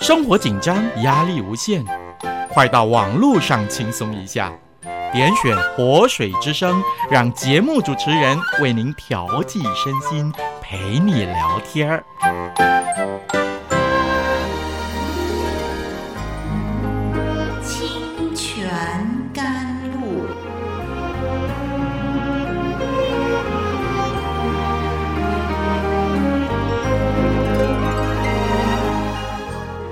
生活紧张，压力无限，快到网络上轻松一下，点选活水之声，让节目主持人为您调剂身心，陪你聊天儿。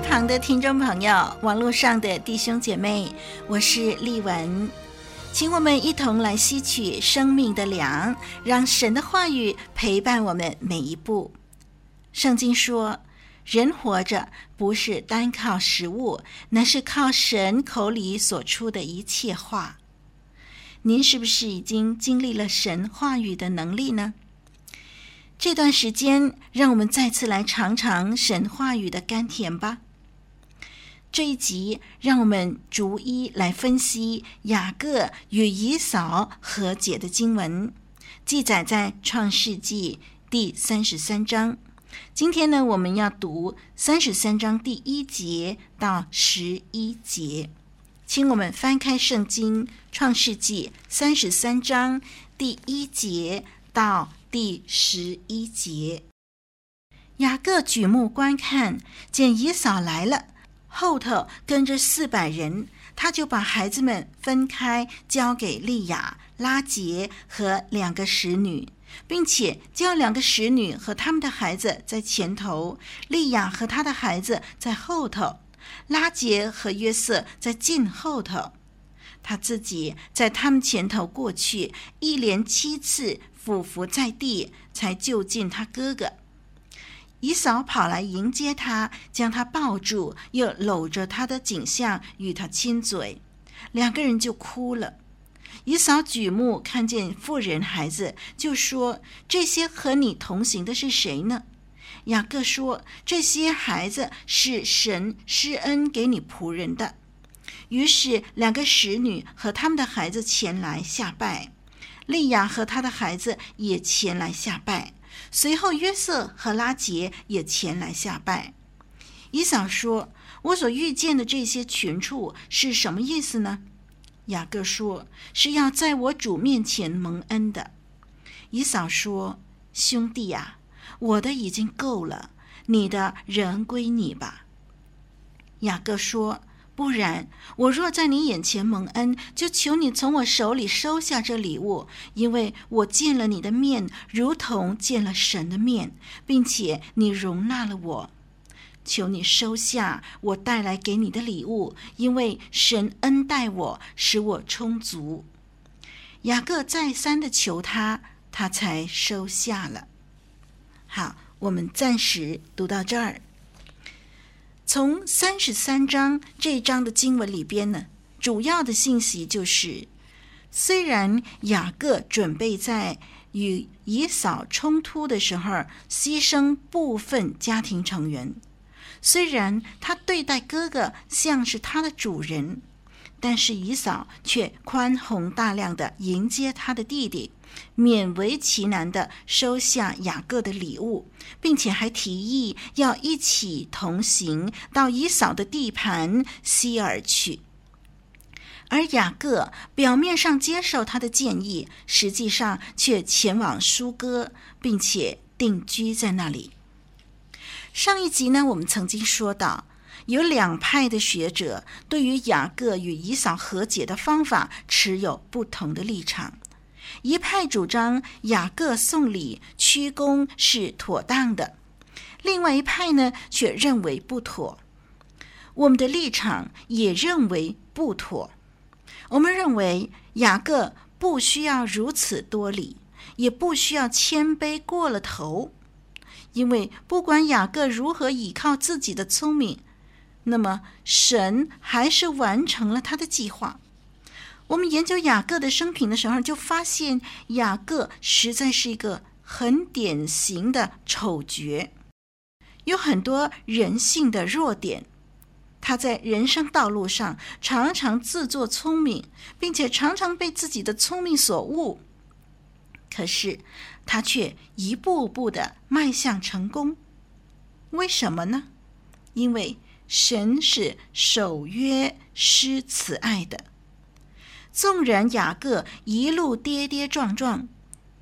旁的听众朋友，网络上的弟兄姐妹，我是丽文，请我们一同来吸取生命的粮，让神的话语陪伴我们每一步。圣经说，人活着不是单靠食物，乃是靠神口里所出的一切话。您是不是已经经历了神话语的能力呢？这段时间，让我们再次来尝尝神话语的甘甜吧。这一集，让我们逐一来分析雅各与以扫和解的经文，记载在创世纪第三十三章。今天呢，我们要读三十三章第一节到十一节，请我们翻开圣经《创世纪》三十三章第一节到第十一节。雅各举目观看，见以扫来了。后头跟着四百人，他就把孩子们分开，交给利亚、拉杰和两个使女，并且叫两个使女和他们的孩子在前头，利亚和他的孩子在后头，拉杰和约瑟在近后头。他自己在他们前头过去，一连七次俯伏在地，才就近他哥哥。以扫跑来迎接他，将他抱住，又搂着他的颈项与他亲嘴，两个人就哭了。以扫举目看见妇人孩子，就说：“这些和你同行的是谁呢？”雅各说：“这些孩子是神施恩给你仆人的。”于是两个使女和他们的孩子前来下拜，利亚和他的孩子也前来下拜。随后，约瑟和拉结也前来下拜。以扫说：“我所遇见的这些群畜是什么意思呢？”雅各说：“是要在我主面前蒙恩的。”以扫说：“兄弟啊，我的已经够了，你的人归你吧。”雅各说。不然，我若在你眼前蒙恩，就求你从我手里收下这礼物，因为我见了你的面，如同见了神的面，并且你容纳了我。求你收下我带来给你的礼物，因为神恩待我，使我充足。雅各再三的求他，他才收下了。好，我们暂时读到这儿。从三十三章这一章的经文里边呢，主要的信息就是，虽然雅各准备在与以扫冲突的时候牺牲部分家庭成员，虽然他对待哥哥像是他的主人，但是以扫却宽宏大量的迎接他的弟弟。勉为其难的收下雅各的礼物，并且还提议要一起同行到以扫的地盘希尔去。而雅各表面上接受他的建议，实际上却前往疏割，并且定居在那里。上一集呢，我们曾经说到，有两派的学者对于雅各与以扫和解的方法持有不同的立场。一派主张雅各送礼屈躬是妥当的，另外一派呢却认为不妥。我们的立场也认为不妥。我们认为雅各不需要如此多礼，也不需要谦卑过了头。因为不管雅各如何倚靠自己的聪明，那么神还是完成了他的计划。我们研究雅各的生平的时候，就发现雅各实在是一个很典型的丑角，有很多人性的弱点。他在人生道路上常常自作聪明，并且常常被自己的聪明所误。可是他却一步步的迈向成功。为什么呢？因为神是守约施慈爱的。纵然雅各一路跌跌撞撞，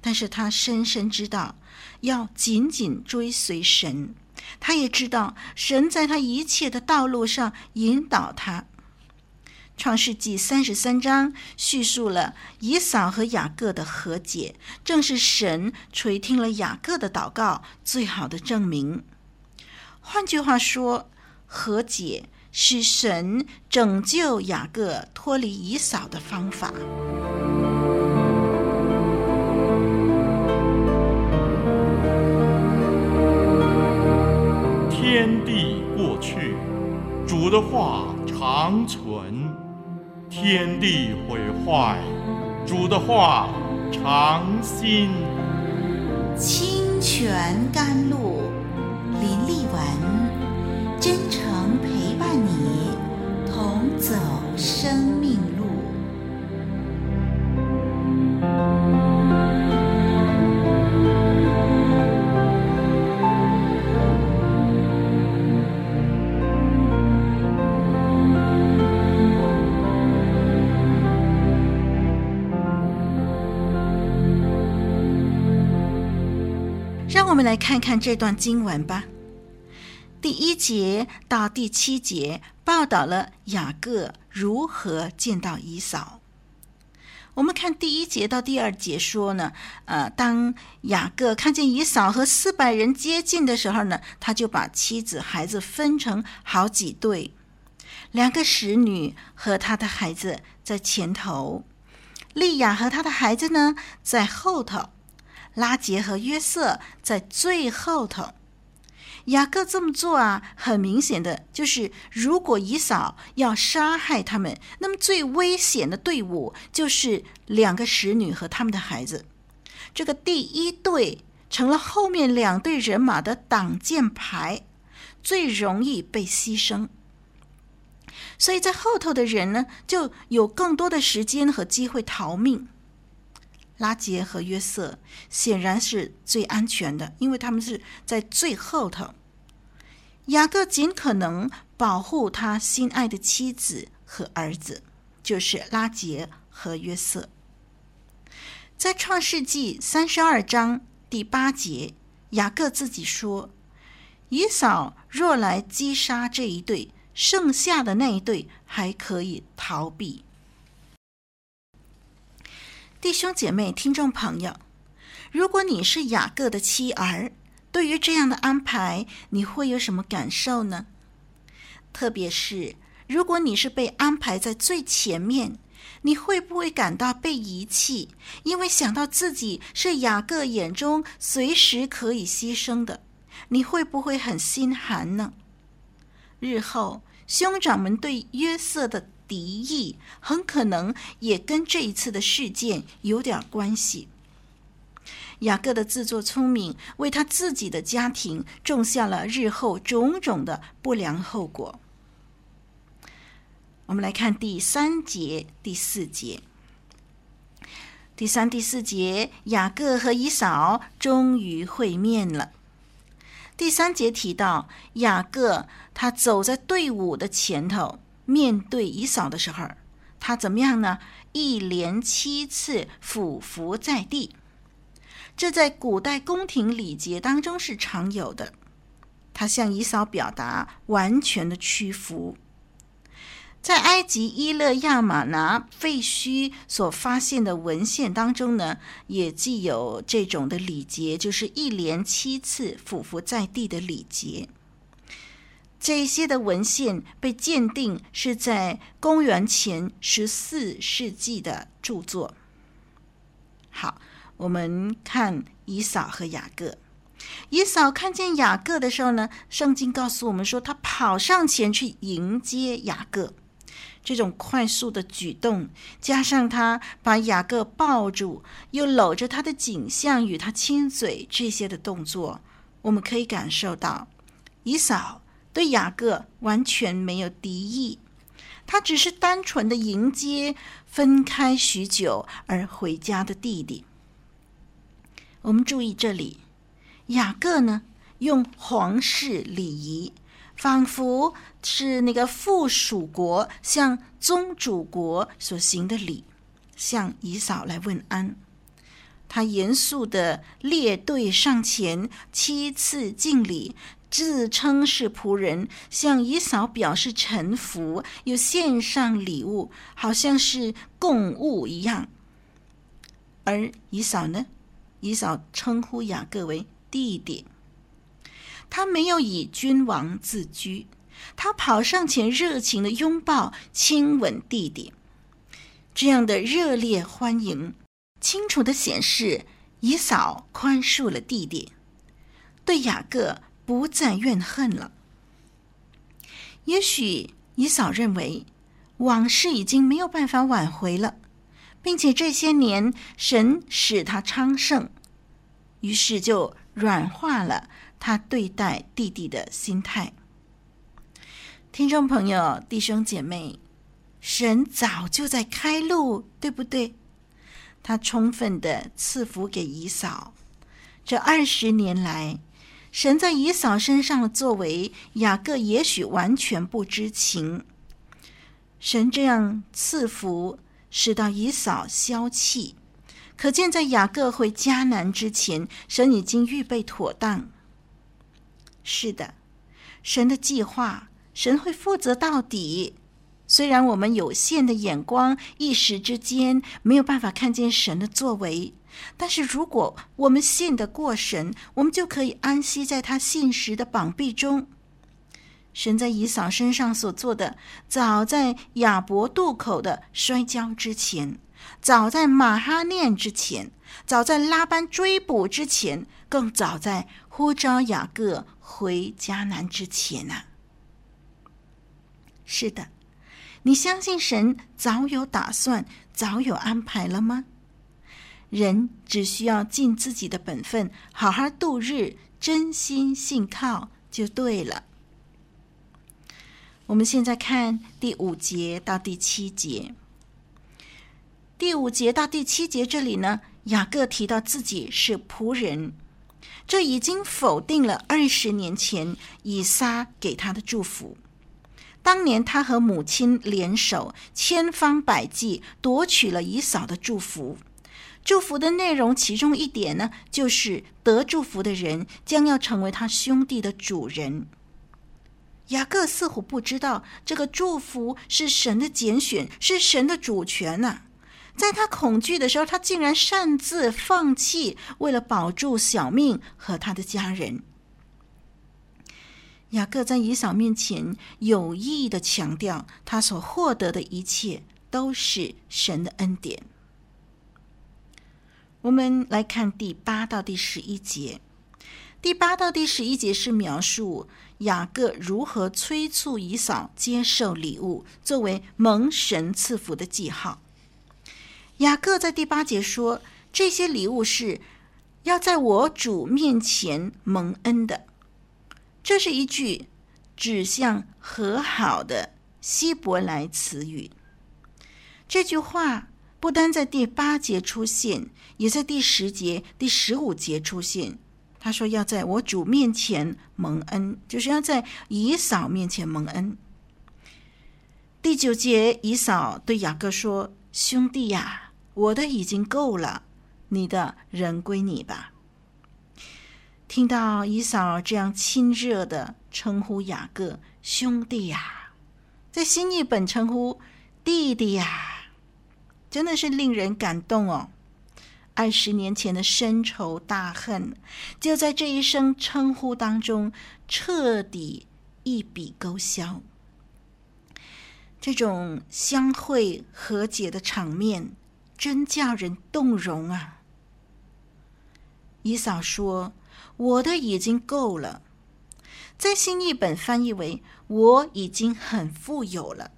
但是他深深知道要紧紧追随神。他也知道神在他一切的道路上引导他。创世纪三十三章叙述了以扫和雅各的和解，正是神垂听了雅各的祷告最好的证明。换句话说，和解是神拯救雅各脱离以扫的方法。天地过去，主的话长存；天地毁坏，主的话长新。清泉甘露，林立文，真诚陪伴你，同走生命路。让我们来看看这段经文吧。第一节到第七节报道了雅各如何见到以扫。我们看第一节到第二节说呢，呃，当雅各看见以扫和四百人接近的时候呢，他就把妻子孩子分成好几队，两个使女和他的孩子在前头，利亚和他的孩子呢在后头。拉结和约瑟在最后头，雅各这么做啊，很明显的就是，如果以扫要杀害他们，那么最危险的队伍就是两个使女和他们的孩子。这个第一队成了后面两队人马的挡箭牌，最容易被牺牲。所以在后头的人呢，就有更多的时间和机会逃命。拉杰和约瑟显然是最安全的，因为他们是在最后头。雅各尽可能保护他心爱的妻子和儿子，就是拉杰和约瑟。在创世纪三十二章第八节，雅各自己说：“以扫若来击杀这一对，剩下的那一对还可以逃避。”弟兄姐妹、听众朋友，如果你是雅各的妻儿，对于这样的安排，你会有什么感受呢？特别是如果你是被安排在最前面，你会不会感到被遗弃？因为想到自己是雅各眼中随时可以牺牲的，你会不会很心寒呢？日后兄长们对约瑟的敌意很可能也跟这一次的事件有点关系。雅各的自作聪明，为他自己的家庭种下了日后种种的不良后果。我们来看第三节、第四节。第三、第四节，雅各和以扫终于会面了。第三节提到雅各，他走在队伍的前头。面对以扫的时候，他怎么样呢？一连七次俯伏在地，这在古代宫廷礼节当中是常有的。他向以嫂表达完全的屈服。在埃及伊勒亚玛拿废墟所发现的文献当中呢，也记有这种的礼节，就是一连七次俯伏在地的礼节。这些的文献被鉴定是在公元前十四世纪的著作。好，我们看以扫和雅各。以扫看见雅各的时候呢，圣经告诉我们说，他跑上前去迎接雅各。这种快速的举动，加上他把雅各抱住，又搂着他的颈项与他亲嘴，这些的动作，我们可以感受到，以扫对雅各完全没有敌意，他只是单纯的迎接分开许久而回家的弟弟。我们注意这里。雅各呢，用皇室礼仪，仿佛是那个附属国向宗主国所行的礼，向姨嫂来问安。他严肃的列队上前，七次敬礼，自称是仆人，向姨嫂表示臣服，又献上礼物，好像是供物一样。而姨嫂呢，以扫称呼雅各为弟弟，他没有以君王自居，他跑上前热情的拥抱、亲吻弟弟。这样的热烈欢迎，清楚的显示以扫宽恕了弟弟，对雅各不再怨恨了。也许以扫认为往事已经没有办法挽回了，并且这些年神使他昌盛，于是就。软化了他对待弟弟的心态。听众朋友、弟兄姐妹，神早就在开路，对不对？他充分的赐福给以扫。这二十年来，神在以扫身上的作为，雅各也许完全不知情。神这样赐福，使到以扫消气。可见，在雅各回迦南之前，神已经预备妥当。是的，神的计划，神会负责到底。虽然我们有限的眼光，一时之间没有办法看见神的作为，但是如果我们信得过神，我们就可以安息在他信实的膀臂中。神在以扫身上所做的，早在雅伯渡口的摔跤之前。早在马哈念之前，早在拉班追捕之前，更早在呼召雅各回迦南之前呐、啊。是的，你相信神早有打算，早有安排了吗？人只需要尽自己的本分，好好度日，真心信靠就对了。我们现在看第五节到第七节。第五节到第七节这里呢，雅各提到自己是仆人，这已经否定了二十年前以撒给他的祝福。当年他和母亲联手，千方百计夺取了以扫的祝福。祝福的内容其中一点呢，就是得祝福的人将要成为他兄弟的主人。雅各似乎不知道这个祝福是神的拣选，是神的主权呐、在他恐惧的时候，他竟然擅自放弃，为了保住小命和他的家人。雅各在以扫面前有意的强调，他所获得的一切都是神的恩典。我们来看第八到第十一节。第八到第十一节是描述雅各如何催促以扫接受礼物，作为蒙神赐福的记号。雅各在第八节说：“这些礼物是要在我主面前蒙恩的。”这是一句指向和好的希伯来词语。这句话不单在第八节出现，也在第十节、第十五节出现。他说：“要在我主面前蒙恩，就是要在以扫面前蒙恩。”第九节，以扫对雅各说：“兄弟呀！”我的已经够了，你的人归你吧。听到以扫这样亲热的称呼雅各兄弟呀，在新译本称呼弟弟呀，真的是令人感动哦。二十年前的深仇大恨，就在这一声称呼当中彻底一笔勾销。这种相会和解的场面。真叫人动容啊！姨嫂说：“我的已经够了。在新译本翻译为我已经很富有了。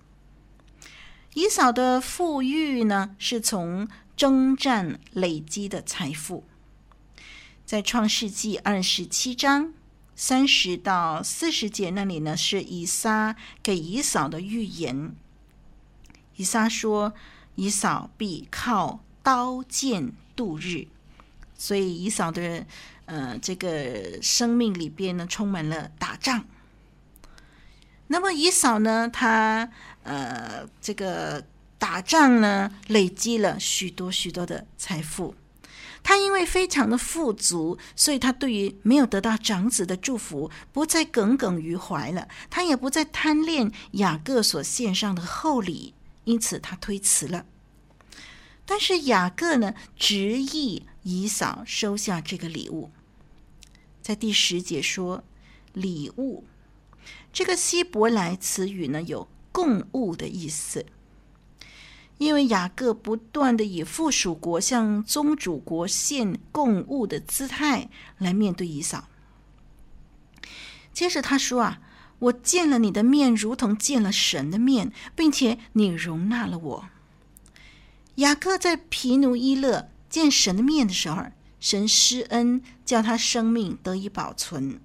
姨嫂的富裕呢，是从征战累积的财富。在创世纪二十七章三十到四十节那里呢，是以撒给以扫的预言。以撒说，以扫必靠刀剑度日，所以以扫的呃这个生命里边呢，充满了打仗。那么以扫呢，他呃这个打仗呢，累积了许多许多的财富。他因为非常的富足，所以他对于没有得到长子的祝福，不再耿耿于怀了。他也不再贪恋雅各所献上的厚礼，因此他推辞了。但是雅各呢，执意以扫收下这个礼物。在第十节说礼物，这个希伯来词语呢，有供物的意思。因为雅各不断的以附属国向宗主国献供物的姿态来面对以扫。接着他说啊，我见了你的面，如同见了神的面，并且你容纳了我。雅各在皮努伊勒见神的面的时候，神施恩，叫他生命得以保存。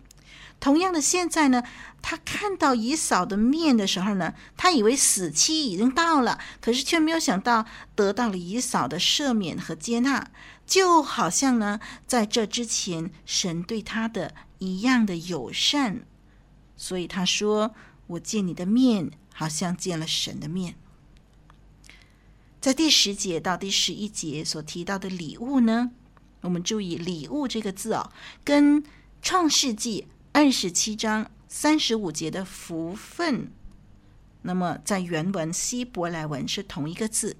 同样的，现在呢，他看到以扫的面的时候呢，他以为死期已经到了，可是却没有想到得到了以扫的赦免和接纳，就好像呢，在这之前神对他的一样的友善。所以他说：“我见你的面，好像见了神的面。”在第十节到第十一节所提到的礼物呢，我们注意“礼物”这个字哦，跟创世纪二十七章三十五节的福分，那么在原文希伯来文是同一个字。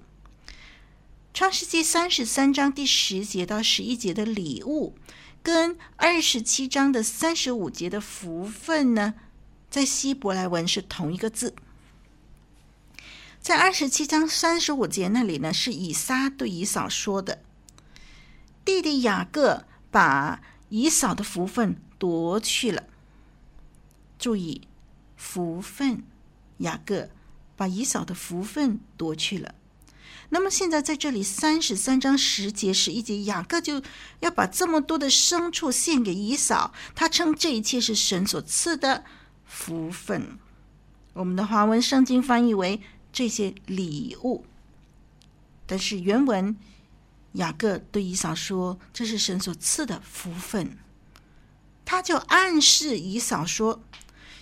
创世纪三十三章第十节到十一节的礼物，跟二十七章的三十五节的福分呢，在希伯来文是同一个字。在二十七章三十五节那里呢，是以撒对以扫说的，弟弟雅各把以扫的福分夺去了。注意，福分，雅各把以扫的福分夺去了。那么现在在这里三十三章十节十一节，雅各就要把这么多的牲畜献给以扫，他称这一切是神所赐的福分。我们的华文圣经翻译为。这些礼物，但是原文雅各对以扫说：“这是神所赐的福分。”他就暗示以扫说：“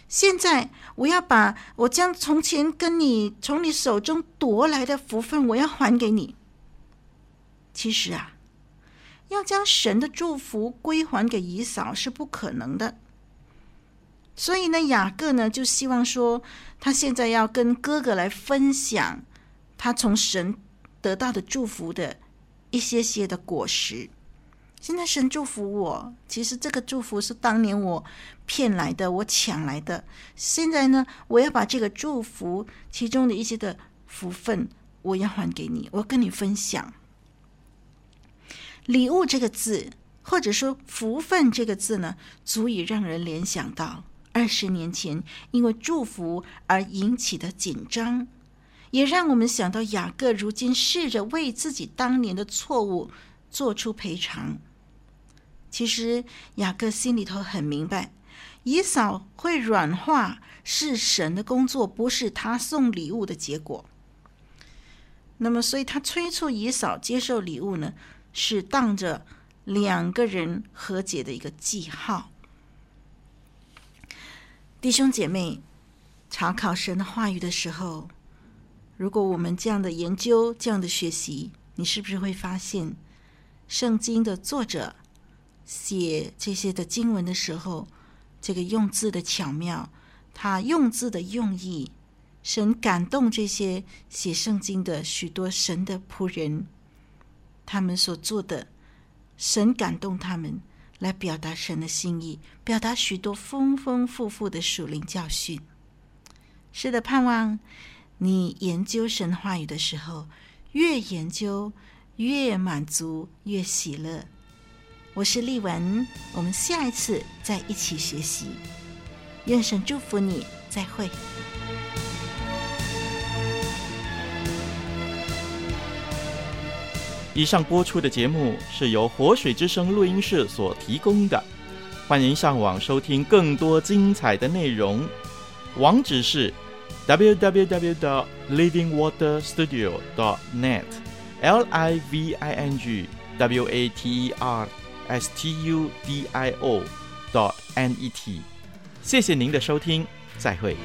现在我要把我将从前跟你从你手中夺来的福分，我要还给你。”其实啊，要将神的祝福归还给以扫是不可能的。所以呢，雅各呢就希望说，他现在要跟哥哥来分享他从神得到的祝福的一些些的果实。现在神祝福我，其实这个祝福是当年我骗来的，我抢来的。现在呢，我要把这个祝福其中的一些的福分，我要还给你，我要跟你分享。礼物这个字，或者说福分这个字呢，足以让人联想到。二十年前，因为祝福而引起的紧张，也让我们想到雅各如今试着为自己当年的错误做出赔偿。其实雅各心里头很明白，以扫会软化是神的工作，不是他送礼物的结果。那么，所以他催促以扫接受礼物呢，是当着两个人和解的一个记号。弟兄姐妹，查考神的话语的时候，如果我们这样的研究、这样的学习，你是不是会发现，圣经的作者写这些的经文的时候，这个用字的巧妙，他用字的用意，神感动这些写圣经的许多神的仆人，他们所做的，神感动他们。来表达神的心意，表达许多丰丰富富的属灵教训。是的，盼望你研究神话语的时候，越研究越满足，越喜乐。我是丽文，我们下一次再一起学习。愿神祝福你，再会。以上播出的节目是由活水之声录音室所提供的，欢迎上网收听更多精彩的内容，网址是 www. 的 livingwaterstudio. dot net l i v i n g w a t e r s t u d i o dot n e t，谢谢您的收听，再会。